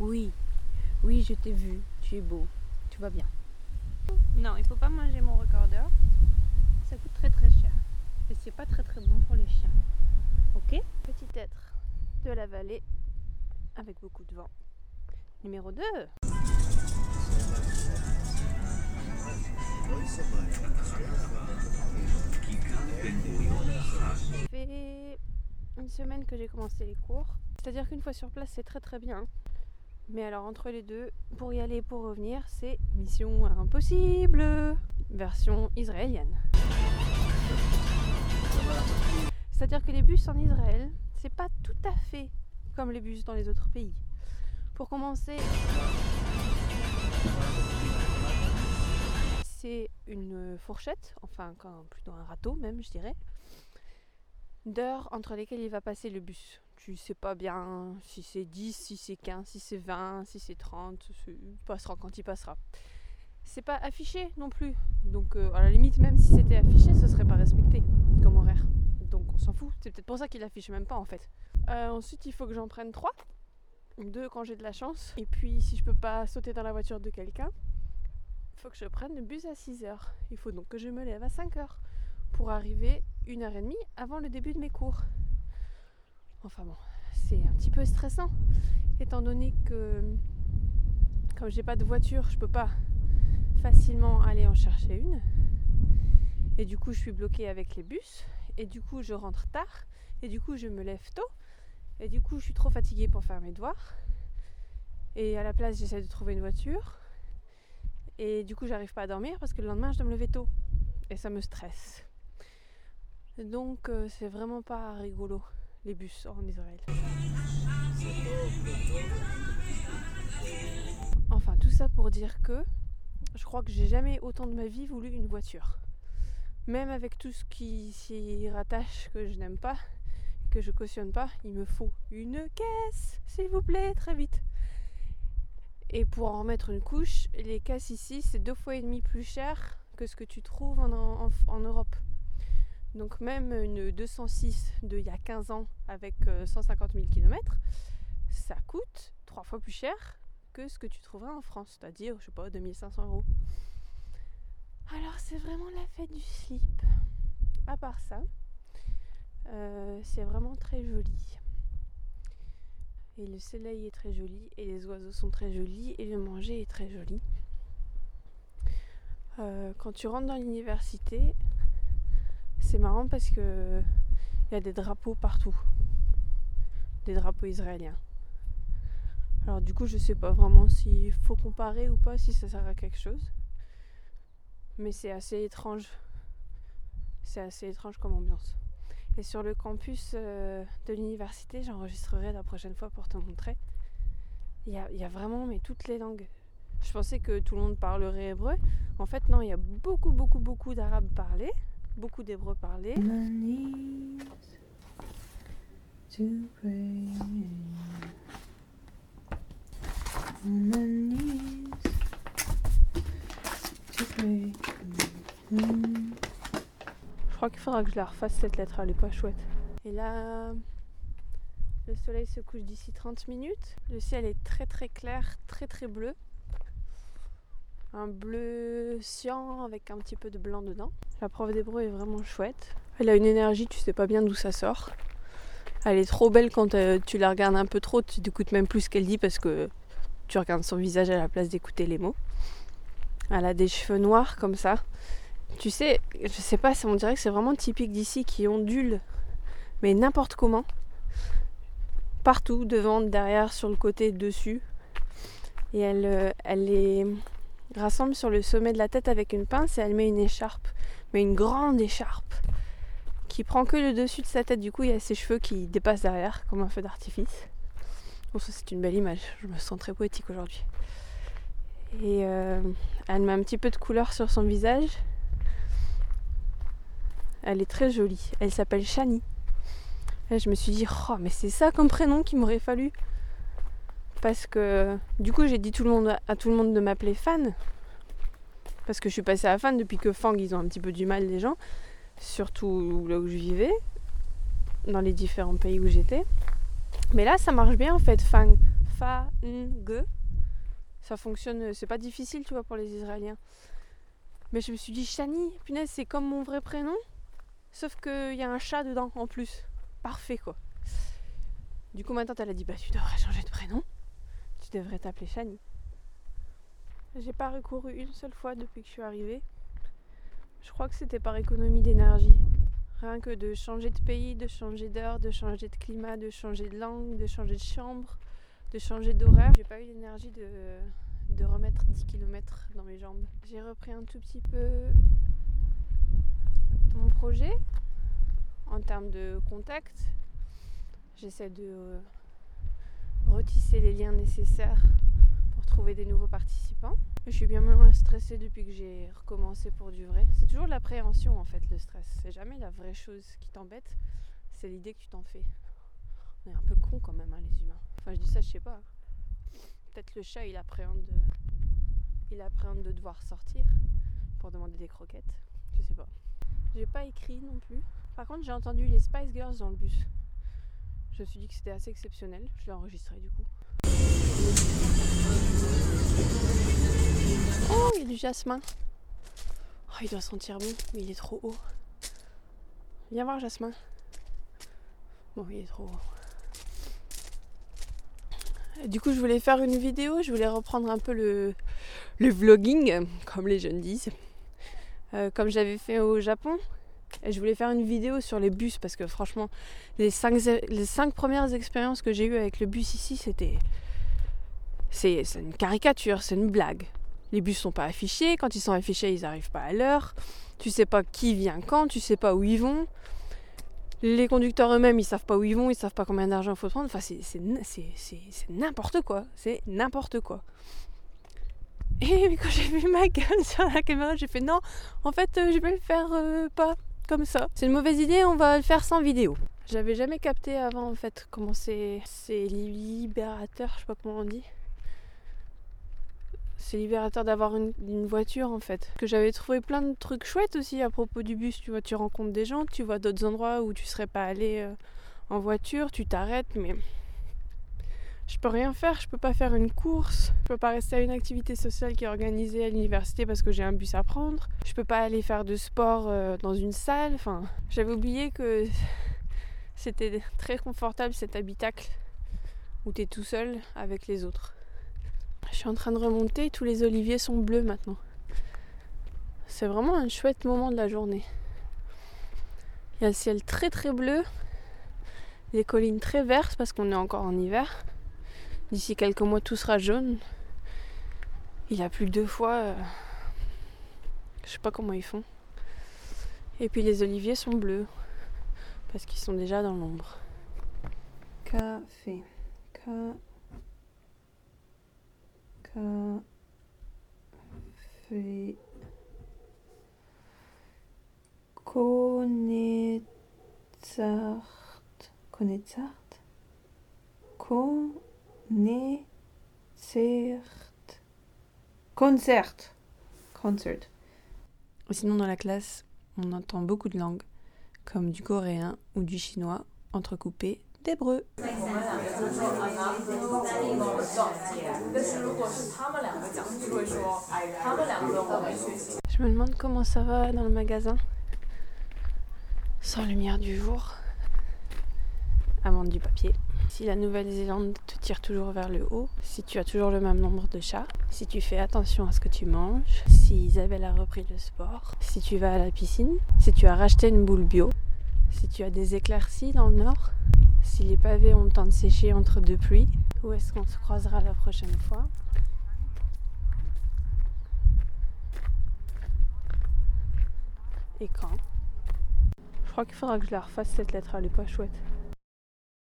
Oui, oui, je t'ai vu. Tu es beau. Tout va bien. Non, il faut pas manger mon recordeur. Ça coûte très très cher. Et c'est pas très très bon pour les chiens. Ok? Petit être de la vallée avec beaucoup de vent. Numéro 2. Ça fait une semaine que j'ai commencé les cours. C'est-à-dire qu'une fois sur place, c'est très très bien. Mais alors entre les deux, pour y aller et pour revenir, c'est mission impossible. Version israélienne. C'est-à-dire que les bus en Israël, c'est pas tout à fait comme les bus dans les autres pays. Pour commencer, c'est une fourchette, enfin plutôt un râteau même, je dirais, d'heures entre lesquelles il va passer le bus. Tu sais pas bien si c'est 10, si c'est 15, si c'est 20, si c'est 30, il passera quand il passera. C'est pas affiché non plus. Donc euh, à la limite, même si c'était affiché, ce serait pas respecté comme horaire. Donc on s'en fout. C'est peut-être pour ça qu'il affiche même pas en fait. Euh, ensuite, il faut que j'en prenne 3. Deux quand j'ai de la chance. Et puis si je peux pas sauter dans la voiture de quelqu'un, il faut que je prenne le bus à 6 heures. Il faut donc que je me lève à 5 heures pour arriver une heure et demie avant le début de mes cours. Enfin bon, c'est un petit peu stressant, étant donné que comme j'ai pas de voiture, je peux pas facilement aller en chercher une. Et du coup, je suis bloquée avec les bus. Et du coup, je rentre tard. Et du coup, je me lève tôt. Et du coup, je suis trop fatiguée pour faire mes devoirs. Et à la place, j'essaie de trouver une voiture. Et du coup, j'arrive pas à dormir parce que le lendemain, je dois me lever tôt. Et ça me stresse. Donc, euh, c'est vraiment pas rigolo les bus en Israël. Enfin, tout ça pour dire que je crois que j'ai jamais autant de ma vie voulu une voiture. Même avec tout ce qui s'y rattache que je n'aime pas, que je cautionne pas, il me faut une caisse, s'il vous plaît, très vite. Et pour en remettre une couche, les caisses ici, c'est deux fois et demi plus cher que ce que tu trouves en, en Europe. Donc même une 206 de il y a 15 ans avec 150 000 km, ça coûte trois fois plus cher que ce que tu trouveras en France, c'est-à-dire, je sais pas, 2500 euros. Alors c'est vraiment la fête du slip. À part ça, euh, c'est vraiment très joli. Et le soleil est très joli, et les oiseaux sont très jolis, et le manger est très joli. Euh, quand tu rentres dans l'université, c'est marrant parce que il y a des drapeaux partout. Des drapeaux israéliens. Alors du coup, je sais pas vraiment s'il faut comparer ou pas, si ça sert à quelque chose. Mais c'est assez étrange. C'est assez étrange comme ambiance. Et sur le campus euh, de l'université, j'enregistrerai la prochaine fois pour te montrer. Il y a, y a, vraiment mais toutes les langues. Je pensais que tout le monde parlerait hébreu. En fait, non, il y a beaucoup, beaucoup, beaucoup d'arabes parlés beaucoup d'hébreu parlé. Je crois qu'il faudra que je la refasse cette lettre, elle est pas chouette. Et là, le soleil se couche d'ici 30 minutes. Le ciel est très très clair, très très bleu. Un bleu cyan avec un petit peu de blanc dedans. La prof d'hébreu est vraiment chouette. Elle a une énergie, tu sais pas bien d'où ça sort. Elle est trop belle quand euh, tu la regardes un peu trop, tu n'écoutes même plus ce qu'elle dit parce que tu regardes son visage à la place d'écouter les mots. Elle a des cheveux noirs comme ça. Tu sais, je sais pas, on dirait que c'est vraiment typique d'ici qui ondule, mais n'importe comment. Partout, devant, derrière, sur le côté, dessus. Et elle, euh, elle les rassemble sur le sommet de la tête avec une pince et elle met une écharpe mais une grande écharpe qui prend que le dessus de sa tête. Du coup, il y a ses cheveux qui dépassent derrière comme un feu d'artifice. Bon, ça c'est une belle image. Je me sens très poétique aujourd'hui. Et euh, elle met un petit peu de couleur sur son visage. Elle est très jolie. Elle s'appelle Shani. Et je me suis dit, oh, mais c'est ça comme prénom qu'il m'aurait fallu. Parce que du coup, j'ai dit tout le monde, à tout le monde de m'appeler Fan parce que je suis passée à fan depuis que Fang, ils ont un petit peu du mal, les gens, surtout là où je vivais, dans les différents pays où j'étais. Mais là, ça marche bien en fait, Fang. Fang. Ça fonctionne, c'est pas difficile, tu vois, pour les Israéliens. Mais je me suis dit, Shani, punaise, c'est comme mon vrai prénom, sauf qu'il y a un chat dedans en plus. Parfait, quoi. Du coup, ma tante, elle a dit, bah, tu devrais changer de prénom. Devrais t'appeler Shani. J'ai pas recouru une seule fois depuis que je suis arrivée. Je crois que c'était par économie d'énergie. Rien que de changer de pays, de changer d'heure, de changer de climat, de changer de langue, de changer de chambre, de changer d'horaire. J'ai pas eu l'énergie de, de remettre 10 km dans mes jambes. J'ai repris un tout petit peu mon projet en termes de contact. J'essaie de retisser les liens nécessaires pour trouver des nouveaux participants. Je suis bien moins stressée depuis que j'ai recommencé pour du vrai. C'est toujours l'appréhension en fait, le stress. C'est jamais la vraie chose qui t'embête, c'est l'idée que tu t'en fais. On est un peu con quand même, hein, les humains. Enfin, je dis ça, je sais pas. Peut-être le chat, il appréhende de, il appréhende de devoir sortir pour demander des croquettes. Je sais pas. J'ai pas écrit non plus. Par contre, j'ai entendu les Spice Girls dans le bus. Je me suis dit que c'était assez exceptionnel. Je l'ai enregistré du coup. Oh, il y a du jasmin. Oh, il doit sentir bon, mais il est trop haut. Viens voir, Jasmin. Bon, il est trop haut. Du coup, je voulais faire une vidéo, je voulais reprendre un peu le, vlogging, comme les jeunes disent, euh, comme j'avais fait au Japon. Et je voulais faire une vidéo sur les bus parce que franchement, les cinq, cinq premières expériences que j'ai eues avec le bus ici, c'était. C'est une caricature, c'est une blague. Les bus sont pas affichés, quand ils sont affichés, ils n'arrivent pas à l'heure. Tu sais pas qui vient quand, tu sais pas où ils vont. Les conducteurs eux-mêmes, ils savent pas où ils vont, ils savent pas combien d'argent il faut prendre. Enfin, c'est n'importe quoi. C'est n'importe quoi. Et quand j'ai vu ma gueule sur la caméra, j'ai fait non, en fait, euh, je vais le faire euh, pas ça. C'est une mauvaise idée, on va le faire sans vidéo. J'avais jamais capté avant, en fait, comment c'est libérateur, je sais pas comment on dit c'est libérateur d'avoir une, voiture en fait. Que j'avais trouvé plein de trucs chouettes aussi à propos du bus. Tu vois, tu rencontres des gens, tu vois d'autres endroits où tu serais pas allé euh, en voiture, tu t'arrêtes, mais je peux rien faire. Je peux pas faire une course. Je peux pas rester à une activité sociale qui est organisée à l'université parce que j'ai un bus à prendre. Je peux pas aller faire de sport euh, dans une salle. Enfin, j'avais oublié que c'était très confortable cet habitacle où tu es tout seul avec les autres. Je suis en train de remonter, tous les oliviers sont bleus maintenant. C'est vraiment un chouette moment de la journée. Il y a le ciel très très bleu, les collines très vertes parce qu'on est encore en hiver. D'ici quelques mois tout sera jaune. Il a plus deux fois. Euh, je sais pas comment ils font. Et puis les oliviers sont bleus parce qu'ils sont déjà dans l'ombre. Café. Café. Café. Connaissart. Connaissart. Connaissart. Concert. Concert. Sinon, dans la classe, on entend beaucoup de langues, comme du coréen ou du chinois, entrecoupés d'hébreu. Je me demande comment ça va dans le magasin. Sans lumière du jour. Amende du papier. Si la Nouvelle-Zélande te tire toujours vers le haut, si tu as toujours le même nombre de chats, si tu fais attention à ce que tu manges, si Isabelle a repris le sport, si tu vas à la piscine, si tu as racheté une boule bio, si tu as des éclaircies dans le nord, si les pavés ont le temps de sécher entre deux pluies, où est-ce qu'on se croisera la prochaine fois? Et quand? Je crois qu'il faudra que je la refasse cette lettre, elle est pas chouette.